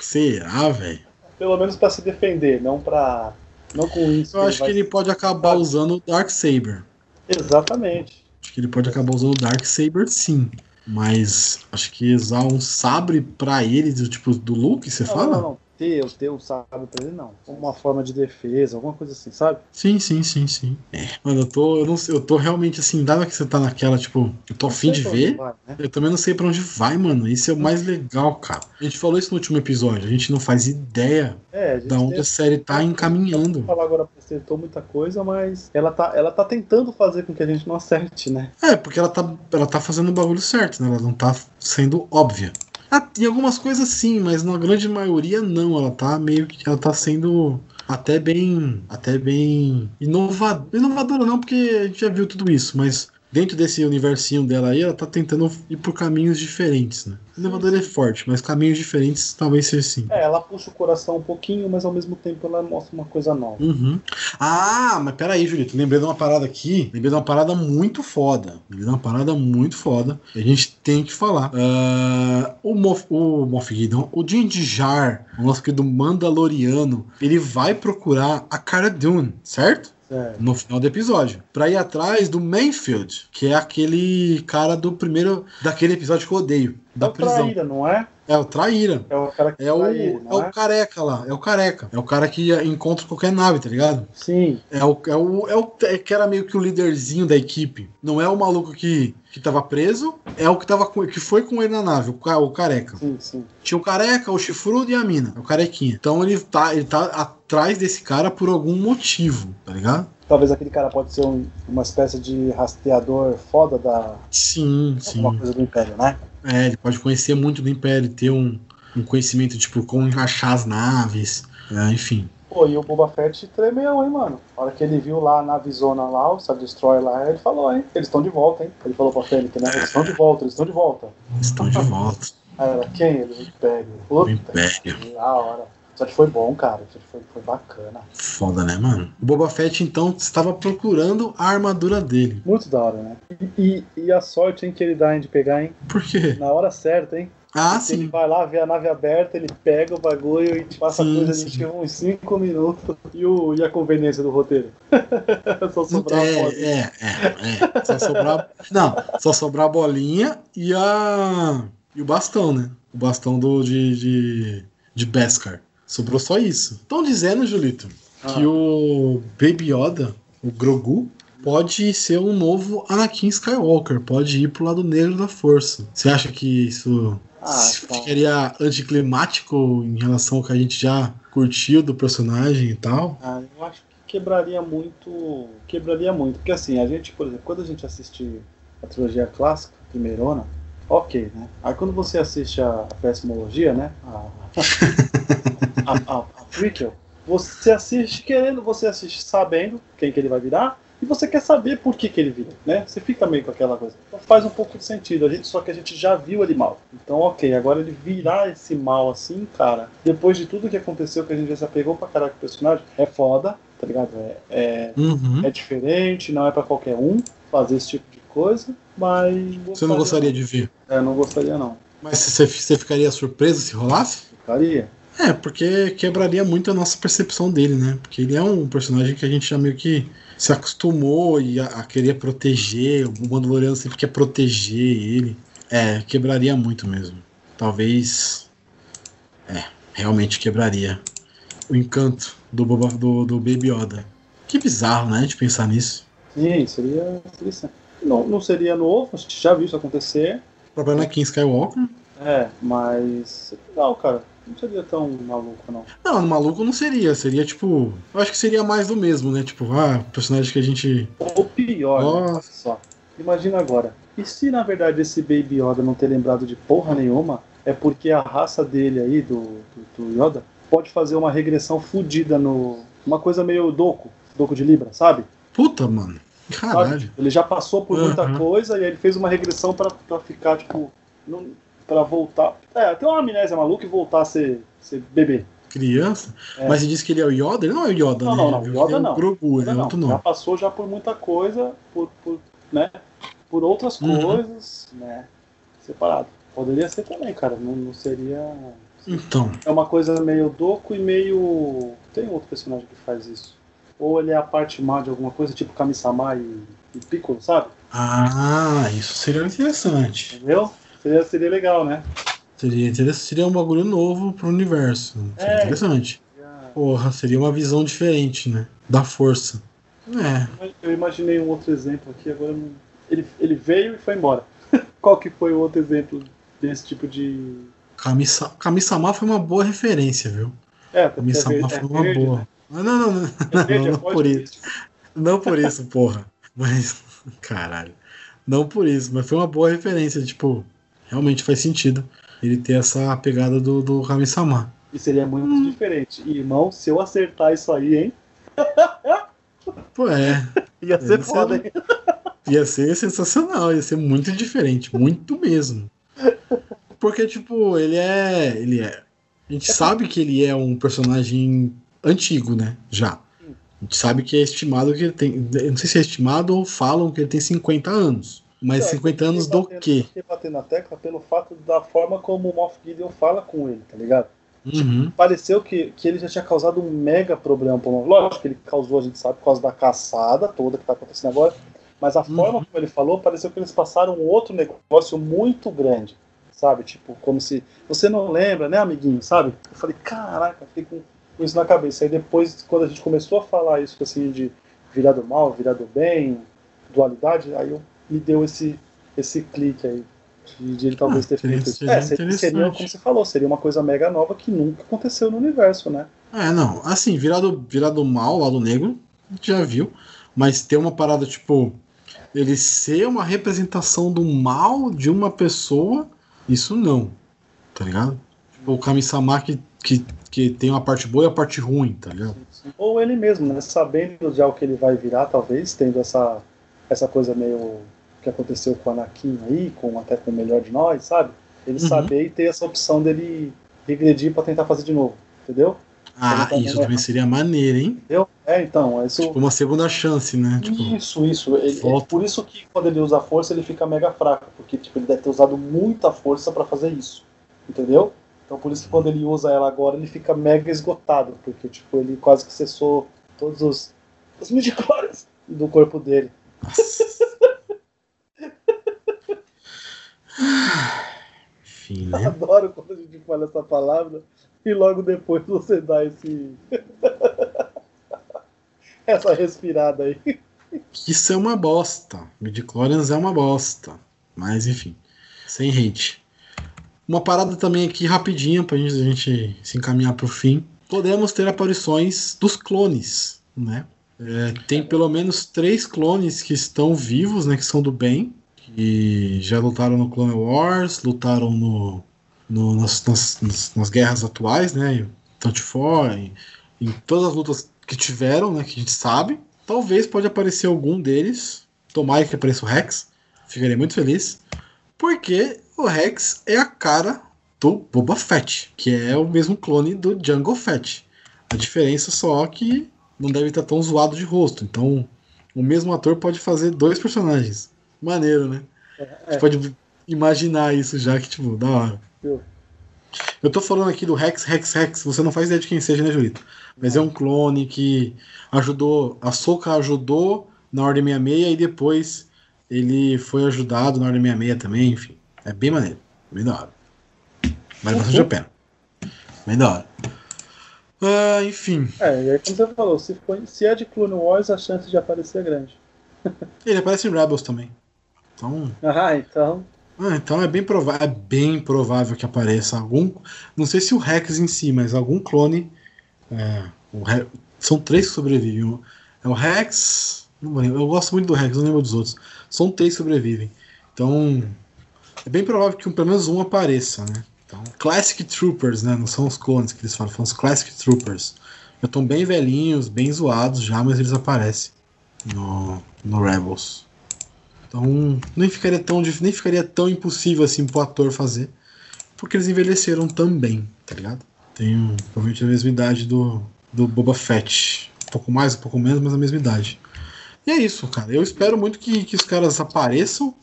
Será, velho? Pelo menos pra se defender, não pra. Não com isso. Eu acho que vai- ele pode acabar usando o Dark Saber. Exatamente. Acho que ele pode acabar usando o Dark Saber sim. Mas acho que usar um sabre pra ele, do tipo do Luke, você não, fala? não, não. Ter, ter o sabre pra ele, não. Uma forma de defesa, alguma coisa assim, sabe? Sim, sim, sim, sim. É, mano, eu tô, eu não sei, eu tô realmente assim, dado que você tá naquela, tipo, eu tô afim de ver. vai, né? Eu também não sei pra onde vai, mano. Isso é o mais legal, cara. A gente falou isso no último episódio. A gente não faz ideia É, a da onde tem- a série tá encaminhando. falar agora acertou muita coisa, mas ela tá, ela tá tentando fazer com que a gente não acerte, né? É, porque ela tá, ela tá fazendo o bagulho certo, né? Ela não tá sendo óbvia. Ah, tem algumas coisas sim, mas na grande maioria não. Ela tá meio que. Ela tá sendo até bem. Até bem. Inovadora. Inovadora não, porque a gente já viu tudo isso, mas dentro desse universinho dela aí, ela tá tentando ir por caminhos diferentes, né? Inovadora é forte, mas caminhos diferentes talvez seja sim. É, ela puxa o coração um pouquinho, mas ao mesmo tempo ela mostra uma coisa nova. Uhum. Ah, mas peraí, Julito. Lembrei de uma parada aqui. Lembrei de uma parada muito foda. Lembrei de uma parada muito foda. A gente tem que falar. Ah, o, Moff, o Moff Gideon, o Din Djarin, o nosso querido Mandaloriano, ele vai procurar a Cara Dune, certo? É. No final do episódio. Pra ir atrás do Mainfield, que é aquele cara do primeiro. daquele episódio que eu odeio. Da é o prisão. Traíra, não é? É o Traíra. É o cara que É o, ele, é não o careca lá, é o careca. É o cara que encontra qualquer nave, tá ligado? Sim. É o, é o, é o é que era meio que o líderzinho da equipe. Não é o maluco que, que tava preso, é o que, tava com, que foi com ele na nave, o, o careca. Sim, sim. Tinha o careca, o chifrudo e a mina, o carequinha. Então ele tá, ele tá atrás desse cara por algum motivo, tá ligado? Talvez aquele cara pode ser um- uma espécie de rastreador foda da Sim, sim. alguma coisa do Império, né? É, ele pode conhecer muito do Império, ter um, um conhecimento, tipo, como achar as naves, é, enfim. Pô, e o Boba Fett tremeu, hein, mano? A hora que ele viu lá a navezona lá, o Star Destroyer lá, ele falou, hein? Eles estão de volta, hein? Ele falou pra Fênix, né? Eles estão de volta, eles estão de volta. Estão de volta. Aí ela, quem? Ele, o Império. O Puta, Império. que da hora. Só que foi bom, cara. Só que foi, foi bacana. Foda, né, mano? O Boba Fett, então, estava procurando a armadura dele. Muito da hora, né? E, e, e a sorte, hein, que ele dá, hein, de pegar, hein? Por quê? Na hora certa, hein? Ah, Porque Ele sim. vai lá, vê a nave aberta, ele pega o bagulho e passa Sim, a coisa sim. de uns 5 minutos. E, o, e a conveniência do roteiro? Só sobrar a É, foto. é, é, é. Só sobrar. Não, só sobrar a bolinha e a. E o bastão, né? O bastão do, de, de, de Beskar. Sobrou só isso. Estão dizendo, Julito, que Ah. o Baby Yoda, o Grogu, pode ser um novo Anakin Skywalker. Pode ir pro lado negro da força. Você acha que isso Ah, tá. ficaria anticlimático em relação ao que a gente já curtiu do personagem e tal? Ah, eu acho que quebraria muito. Quebraria muito. Porque assim, a gente, por exemplo, quando a gente assiste a trilogia clássica, primeirona, ok, né? Aí quando você assiste a, a né? A, a, a, a prequel, você assiste querendo, você assiste sabendo quem que ele vai virar. E você quer saber por que, que ele vira, né? Você fica meio com aquela coisa. Então faz um pouco de sentido, a gente, só que a gente já viu ele mal. Então, ok, agora ele virar esse mal assim, cara, depois de tudo que aconteceu, que a gente já se apegou pra caralho com o personagem, é foda, tá ligado? É, é, Uhum. é diferente, não é pra qualquer um fazer esse tipo de coisa, mas. Você não gostaria de ver? É, não gostaria não. Mas você ficaria surpreso se rolasse? Ficaria. É, porque quebraria muito a nossa percepção dele, né? Porque ele é um personagem que a gente já meio que se acostumou e a, a querer proteger. O Mandaloriano sempre quer proteger ele. É, quebraria muito mesmo. Talvez. É, realmente quebraria o encanto do, Boba, do, do Baby Yoda. Que bizarro, né? De pensar nisso. Sim, seria. não, não seria novo, a gente já viu isso acontecer. O próprio Anakin Skywalker. É, mas. Não, cara, não seria tão maluco, não. Não, maluco não seria. Seria tipo. Eu acho que seria mais do mesmo, né? Tipo, ah, personagem que a gente. Ou pior, né? Nossa. olha só. Imagina agora. E se na verdade esse Baby Yoda não ter lembrado de porra nenhuma, é porque a raça dele aí, do, do, do Yoda, pode fazer uma regressão fodida no. Uma coisa meio doco, doco de Libra, sabe? Puta, mano. Caralho. Sabe? Ele já passou por muita Uhum. coisa e aí ele fez uma regressão pra, pra ficar, tipo. Não, pra voltar. É, ter uma amnésia maluca e voltar a ser, ser bebê. Criança. É. Mas você disse que ele é o Yoda? Ele não é o Yoda, Não, né? não, não, Ele Yoda é o não. Grogu, ele é Não, outro já nome. passou já por muita coisa, por, por, né? Por outras Uhum. coisas, né? Separado. Poderia ser também, cara. Não, não seria. Então. É uma coisa meio doco e meio. Tem outro personagem que faz isso. Ou ele é a parte má de alguma coisa, tipo Kami-sama e, e Piccolo, sabe? Ah, isso seria interessante. Entendeu? Seria, seria legal, né? Seria interessante. Seria um bagulho novo pro universo. Seria É. interessante. Porra, seria uma visão diferente, né? Da força. É. Eu imaginei um outro exemplo aqui, agora não... ele, ele veio e foi embora. Qual que foi o outro exemplo desse tipo de. Kamisa- Kami-sama foi uma boa referência, viu? É, é Kami-sama verde, foi é uma verde, boa. né? Não, não, não. É verde, Não, é não por é isso. Não por isso, porra. Mas, caralho. Não por isso, mas foi uma boa referência. Tipo, realmente faz sentido ele ter essa pegada do, do Kami-sama. E seria muito Hum. diferente. E, irmão, se eu acertar isso aí, hein? Pô, é. Ia ser Esse foda, é- hein? Ia ser sensacional, ia ser muito diferente, muito mesmo. Porque, tipo, ele é. Ele é. A gente sabe que ele é um personagem antigo, né? Já. A gente sabe que é estimado que ele tem. eu Não sei se é estimado ou falam que ele tem 50 anos. Mas Não, 50 anos do batendo- quê? fiquei batendo na tecla pelo fato da forma como o Moff Gideon fala com ele, tá ligado? Uhum. Pareceu que, que ele já tinha causado um mega problema pro Moff. Lógico que ele causou, a gente sabe, por causa da caçada toda que tá acontecendo agora. Mas a Uhum. forma como ele falou, pareceu que eles passaram um outro negócio muito grande. sabe? Tipo, como se. Você não lembra, né, amiguinho, sabe? Eu falei, caraca, fiquei com, com isso na cabeça. Aí depois, quando a gente começou a falar isso, assim, de virar do mal, virar do bem, dualidade, aí eu, me deu esse, esse clique aí. De, de ele talvez ah, ter feito isso. É, seria, como você falou, seria uma coisa mega nova que nunca aconteceu no universo, né? É, não. Assim, virar do, virar do mal, lado negro, já viu. Mas ter uma parada, tipo, ele ser uma representação do mal de uma pessoa, isso não. Tá ligado? Tipo, o Kami-sama que, que, que tem uma parte boa e a parte ruim, tá ligado? Ou ele mesmo, né? Sabendo já o que ele vai virar, talvez, tendo essa, essa coisa meio que aconteceu com o Anakin aí, com até com o melhor de nós, sabe? Ele uhum. saber e ter essa opção dele regredir para tentar fazer de novo, entendeu? Ah, tá isso também seria maneiro, hein? Entendeu? É, então. Isso... Tipo uma segunda chance, né? Tipo, isso, isso. Ele, é por isso que quando ele usa força, ele fica mega fraco. Porque tipo, ele deve ter usado muita força para fazer isso. Entendeu? Então por isso que quando ele usa ela agora, ele fica mega esgotado. Porque tipo, ele quase que cessou todos os, os midichlorians do corpo dele. Enfim, né? Adoro quando a gente fala essa palavra e logo depois você dá esse. essa respirada aí. Isso é uma bosta. Midichlorians é uma bosta. Mas enfim, sem hate. Uma parada também aqui rapidinha pra gente, a gente se encaminhar pro fim. Podemos ter aparições dos clones, né? É, tem pelo menos três clones que estão vivos, né? Que são do bem. Que já lutaram no Clone Wars, lutaram no no, nas, nas, nas, guerras atuais, né? Em For, em, em todas as lutas que tiveram, né? Que a gente sabe. Talvez pode aparecer algum deles. Tomara que apareça o Rex. Ficaria muito feliz. Porque o Rex é a cara do Boba Fett, que é o mesmo clone do Jungle Fett. A diferença só é que não deve estar tão zoado de rosto. Então, o mesmo ator pode fazer dois personagens. Maneiro, né? É, é. Você pode imaginar isso já que, tipo, da hora. Eu tô falando aqui do Rex, Rex, Rex. Você não faz ideia de quem seja, né, Julito? Mas é um clone que ajudou. A Soca ajudou na Ordem 66 e depois ele foi ajudado na Ordem 66 também. Enfim, é bem maneiro. Bem da hora. Vale bastante a pena. Bem da hora. Uh, enfim. É, e aí como você falou, se, se é de Clone Wars, a chance de aparecer é grande. ele aparece em Rebels também. Então. Ah, então. Ah, então é bem, provável, é bem provável que apareça algum. Não sei se o Rex em si, mas algum clone. É, Rex, são três que sobrevivem. É o Rex. Eu gosto muito do Rex, não lembro dos outros. São três que sobrevivem. Então. É bem provável que pelo menos um apareça, né? Então, Classic Troopers, né? Não são os clones que eles falam, são os Classic Troopers. Já estão bem velhinhos, bem zoados já, mas eles aparecem no, no Rebels. Então nem ficaria tão nem ficaria tão impossível assim pro ator fazer, porque eles envelheceram também, tá ligado? Tem provavelmente a mesma idade do, do Boba Fett, um pouco mais, um pouco menos, mas a mesma idade. E é isso, cara. Eu espero muito que, que os caras apareçam,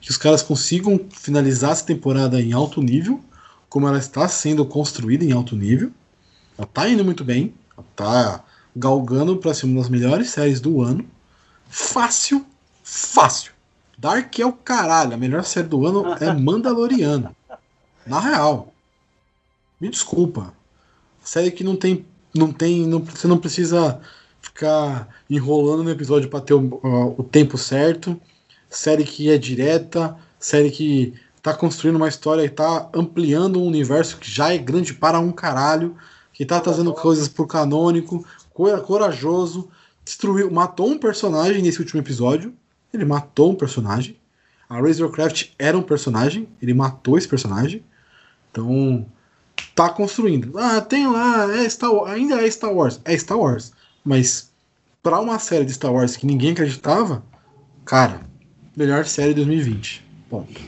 que os caras consigam finalizar essa temporada em alto nível, como ela está sendo construída em alto nível. Ela tá indo muito bem, ela tá galgando para ser uma das melhores séries do ano. Fácil, fácil. Dark é o caralho. A melhor série do ano é Mandaloriano. Na real. Me desculpa. Série que não tem. Não tem. Não, você não precisa ficar enrolando no episódio para ter o, o, tempo certo. Série que é direta. Série que tá construindo uma história e tá ampliando um universo que já é grande para um caralho. Que tá trazendo coisas pro canônico. Corajoso. Destruiu. Matou um personagem nesse último episódio ele matou um personagem. A Razorcraft era um personagem, ele matou esse personagem. Então, tá construindo. Ah, tem lá, é Star Wars, ainda é Star Wars. É Star Wars. Mas para uma série de Star Wars que ninguém acreditava, cara, melhor série de 2020. Ponto.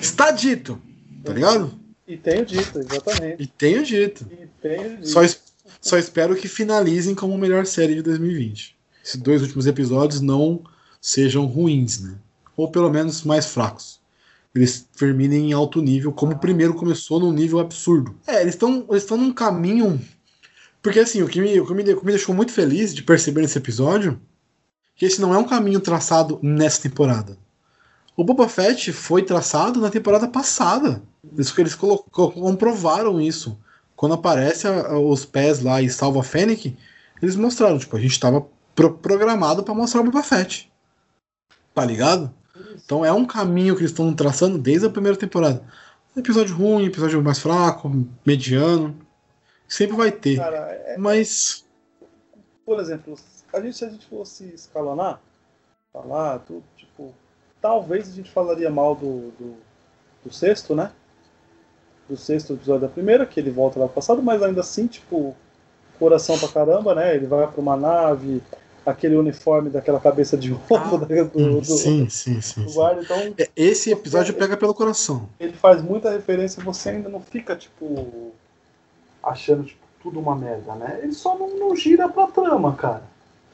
Está dito, tá ligado? E tenho dito, exatamente. E tenho dito. E tenho dito. Só, só espero que finalizem como melhor série de 2020 esses dois últimos episódios não sejam ruins, né? Ou pelo menos mais fracos. Eles terminem em alto nível, como o primeiro começou num nível absurdo. É, eles estão eles num caminho. Porque assim, o que, me, o que me, o que me deixou muito feliz de perceber nesse episódio que esse não é um caminho traçado nessa temporada. O Boba Fett foi traçado na temporada passada. Isso que eles comprovaram isso. Quando aparece a, a, os pés lá e salva a Fennec, eles mostraram, tipo, a gente estava pro programado para mostrar o Boba Fett. Tá ligado? Então é um caminho que eles estão traçando desde a primeira temporada. Episódio ruim, episódio mais fraco, mediano. Sempre vai ter. Cara, é... Mas. Por exemplo, a gente, se a gente fosse escalonar, falar tudo, tipo. Talvez a gente falaria mal do, do, do sexto, né? Do sexto episódio da primeira, que ele volta lá pro passado, mas ainda assim, tipo, coração pra caramba, né? Ele vai pra uma nave, aquele uniforme daquela cabeça de ovo ah, do, do, sim, sim, sim, do guarda. Então, é, Esse episódio pega pelo coração. Ele faz muita referência e você ainda não fica, tipo, achando tipo, tudo uma merda, né? Ele só não, não gira pra trama, cara.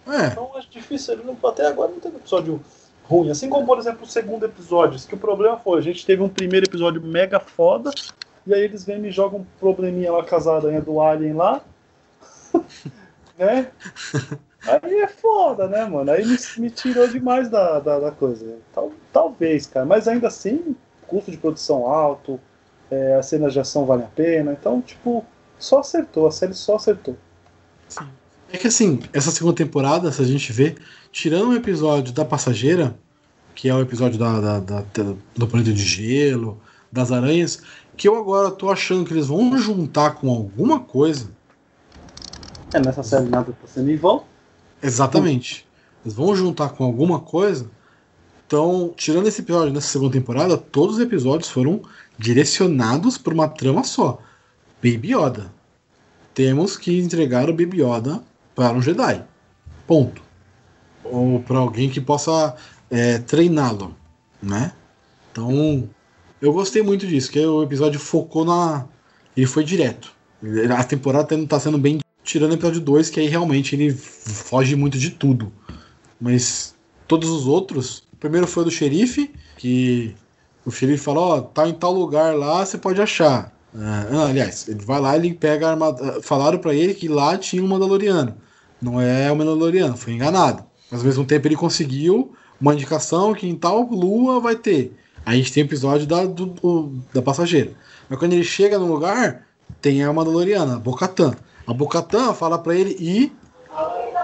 É. Então acho difícil, ele não, até agora não teve episódio ruim. Assim como, por exemplo, o segundo episódio, que o problema foi, a gente teve um primeiro episódio mega foda, e aí eles vêm e me jogam um probleminha lá com as aranhas do Alien lá. né? Aí é foda, né, mano? Aí me, me tirou demais da, da, da, coisa. Tal, talvez, cara. Mas ainda assim, custo de produção alto, é, as cenas de ação valem a pena. Então, tipo, só acertou. A série só acertou. Sim. É que assim, essa segunda temporada, se a gente vê, tirando o episódio da passageira, que é o episódio da, da, da, do planeta de gelo, das aranhas, que eu agora tô achando que eles vão juntar com alguma coisa. É, nessa série nada tá sendo em vão. Exatamente. Eles vão juntar com alguma coisa. Então, tirando esse episódio nessa segunda temporada, todos os episódios foram direcionados para uma trama só. Baby Yoda. Temos que entregar o Baby Yoda para um Jedi. Ponto. Ou para alguém que possa é, treiná-lo, né? Então, eu gostei muito disso, que o episódio focou na. Ele foi direto. A temporada está sendo bem Tirando o episódio 2, que aí realmente ele foge muito de tudo. Mas todos os outros. O primeiro foi o do xerife, que o xerife falou, ó, oh, tá em tal lugar lá, você pode achar. Ah, aliás, ele vai lá ele pega a armadura. Falaram para ele que lá tinha um Mandaloriano. Não é o Mandaloriano, foi enganado. Mas ao mesmo tempo ele conseguiu uma indicação que em tal lua vai ter. Aí a gente tem o episódio da, do, do, da passageira. Mas quando ele chega no lugar, tem a Mandaloriana, Bocatan. A Bocatã fala para ele ir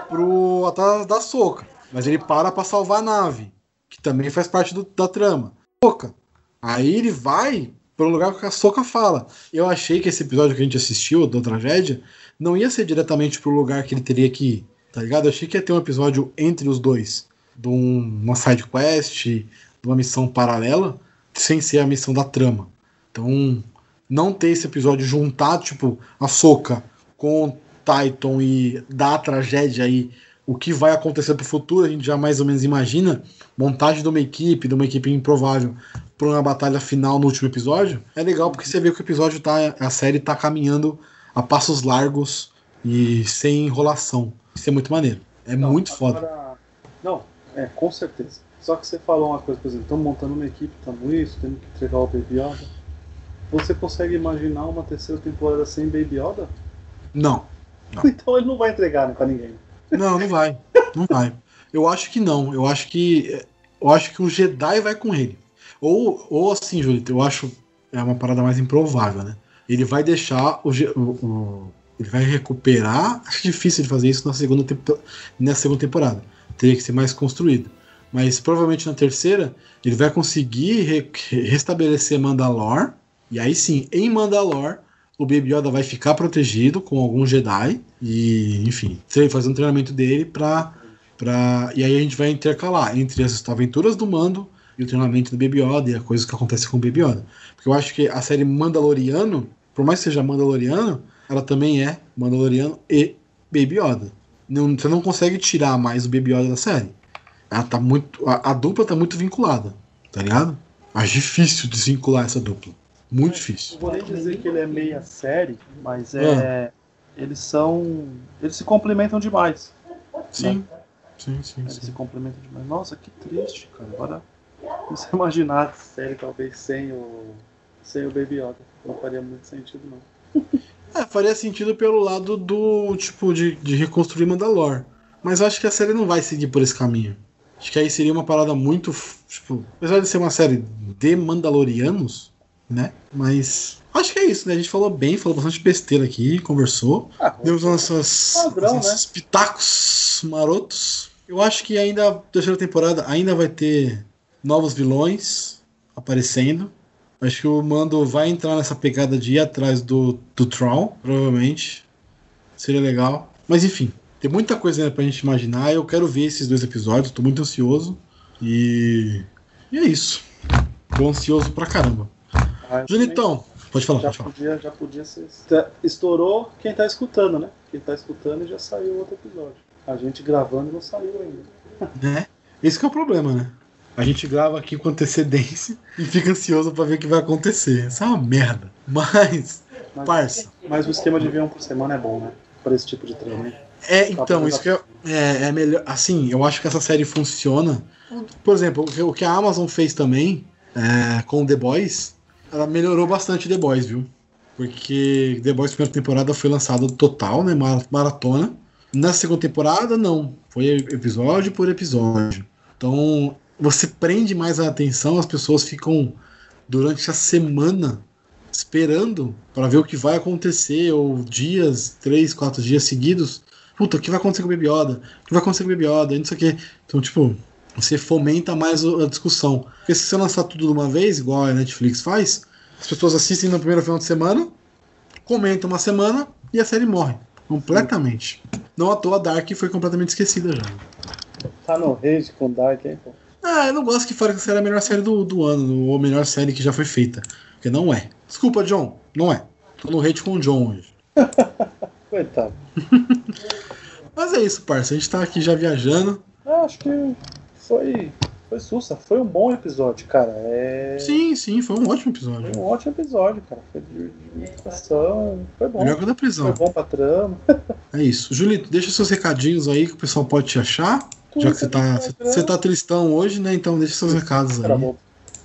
pro atrás da Soca, mas ele para para salvar a nave, que também faz parte do, da trama. Soca. Aí ele vai pro lugar que a Soca fala. Eu achei que esse episódio que a gente assistiu da tragédia não ia ser diretamente pro lugar que ele teria que ir, tá ligado? Eu achei que ia ter um episódio entre os dois, de uma side quest, de uma missão paralela, sem ser a missão da trama. Então, não ter esse episódio juntado, tipo, a Soca com Titan e da tragédia aí, o que vai acontecer para o futuro, a gente já mais ou menos imagina. Montagem de uma equipe, de uma equipe improvável para uma batalha final no último episódio. É legal porque você vê que o episódio tá, a série tá caminhando a passos largos e sem enrolação. Isso é muito maneiro. É não, muito agora... foda. Não, é, com certeza. Só que você falou uma coisa, por exemplo, estamos montando uma equipe, estamos isso, temos que entregar o Baby Yoda. Você consegue imaginar uma terceira temporada sem Baby Yoda? Não. não. Então ele não vai entregar né, pra ninguém. Não, não vai. Não vai. Eu acho que não. Eu acho que. Eu acho que o Jedi vai com ele. Ou, ou assim, Julito, eu acho. É uma parada mais improvável, né? Ele vai deixar o, o, o ele vai recuperar. Acho difícil de fazer isso na segunda, nessa segunda temporada. Teria que ser mais construído. Mas provavelmente na terceira, ele vai conseguir re, restabelecer Mandalor. E aí sim, em Mandalor, o Baby Yoda vai ficar protegido com algum Jedi e, enfim, fazer um treinamento dele pra, pra. E aí a gente vai intercalar entre as aventuras do Mando e o treinamento do Baby Yoda e as coisas que acontecem com o Baby Yoda. Porque eu acho que a série Mandaloriano, por mais que seja Mandaloriano, ela também é Mandaloriano e Baby Yoda. Não, você não consegue tirar mais o Baby Yoda da série. Ela tá muito. A, a dupla tá muito vinculada, tá ligado? Acho difícil desvincular essa dupla. Muito difícil. Não vou nem dizer que ele é meia série, mas é, é. Eles são. Eles se complementam demais. Sim. Né? Sim, sim, Eles sim. se complementam demais. Nossa, que triste, cara. Agora. Você imaginar a série talvez sem o. sem o Baby Yoda. Não faria muito sentido, não. É, faria sentido pelo lado do tipo de, de reconstruir Mandalore. Mas eu acho que a série não vai seguir por esse caminho. Acho que aí seria uma parada muito Tipo, apesar de ser uma série de Mandalorianos, né? Mas acho que é isso, né? A gente falou bem, falou bastante besteira aqui, conversou. Ah, Demos nossas, Padrão, nossos pitacos marotos. Eu acho que ainda a terceira temporada ainda vai ter novos vilões aparecendo. Acho que o Mando vai entrar nessa pegada de ir atrás do, do Tron, provavelmente. Seria legal. Mas enfim, tem muita coisa ainda pra gente imaginar. Eu quero ver esses dois episódios, tô muito ansioso. E, e é isso. Tô ansioso pra caramba. Ah, Junitão, pode falar, Já pode falar. podia, já podia ser. Tá- Estourou quem tá escutando, né? Quem tá escutando e já saiu outro episódio. A gente gravando não saiu ainda. Né? Esse que é o problema, né? A gente grava aqui com antecedência e fica ansioso pra ver o que vai acontecer. Isso é uma merda. Mas, Mas, parça, mas o esquema de ver um por semana é bom, né? Para esse tipo de treino. hein? é então, isso que é, é, é melhor. Assim, eu acho que essa série funciona. Por exemplo, o que- o que a Amazon fez também é, com The Boys, ela melhorou bastante The Boys, viu? Porque The Boys, primeira temporada, foi lançado total, né? mar- Maratona. Na segunda temporada, não. Foi episódio por episódio. Então, você prende mais a atenção, as pessoas ficam durante a semana esperando para ver o que vai acontecer, ou dias, três, quatro dias seguidos. Puta, o que vai acontecer com o Baby Yoda? O que vai acontecer com o Baby Yoda? Não sei o. Então, tipo, você fomenta mais a discussão. Porque se você lançar tudo de uma vez, igual a Netflix faz, as pessoas assistem no primeiro final de semana, comentam uma semana e a série morre. Completamente. Não à toa, Dark foi completamente esquecida já. Tá no rage com Dark, hein, pô? Ah, eu não gosto que fale que essa é a melhor série do, do ano, ou a melhor série que já foi feita. Porque não é. Desculpa, John, não é. Tô no hate com o John hoje. Coitado. Mas é isso, parça. A gente tá aqui já viajando. Eu acho que foi. Foi sussa. Foi um bom episódio, cara. É. Sim, sim, foi um ótimo Foi episódio. um ótimo episódio, cara. Foi de, meditação. Foi bom. Melhor que da Foi prisão. bom pra trama. É isso. Julito, deixa seus recadinhos aí que o pessoal pode te achar. Já que você tá, você tá tristão hoje, né? Então deixa seus recados aí. bom.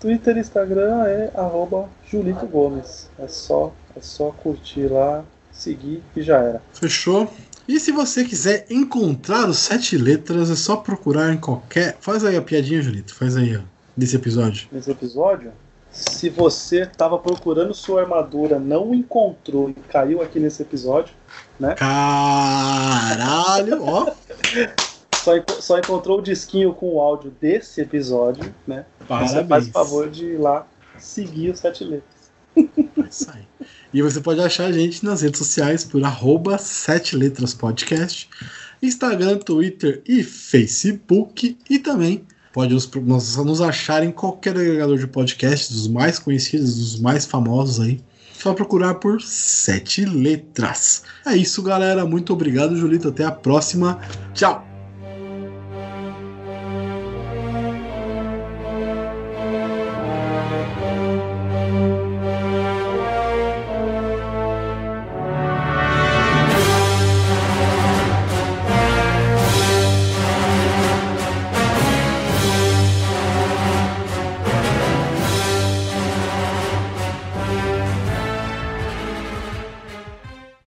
Twitter e Instagram é arroba Julito Gomes. É só, é só curtir lá, seguir e já era. Fechou? E se você quiser encontrar os sete letras, é só procurar em qualquer. Faz aí a piadinha, Julito. Faz aí, ó. Desse episódio. Nesse episódio, se você tava procurando sua armadura, não encontrou e caiu aqui nesse episódio, Caralho, ó. só, enco- só encontrou o disquinho com o áudio desse episódio, né? Você faz o favor de ir lá seguir os sete letras. Isso aí. E você pode achar a gente nas redes sociais por arroba sete letras podcast, Instagram, Twitter e Facebook. E também pode nos, nos, nos achar em qualquer agregador de podcast, dos mais conhecidos, dos mais famosos aí. Só procurar por sete letras. É isso, galera. Muito obrigado, Julito. Até a próxima. Tchau!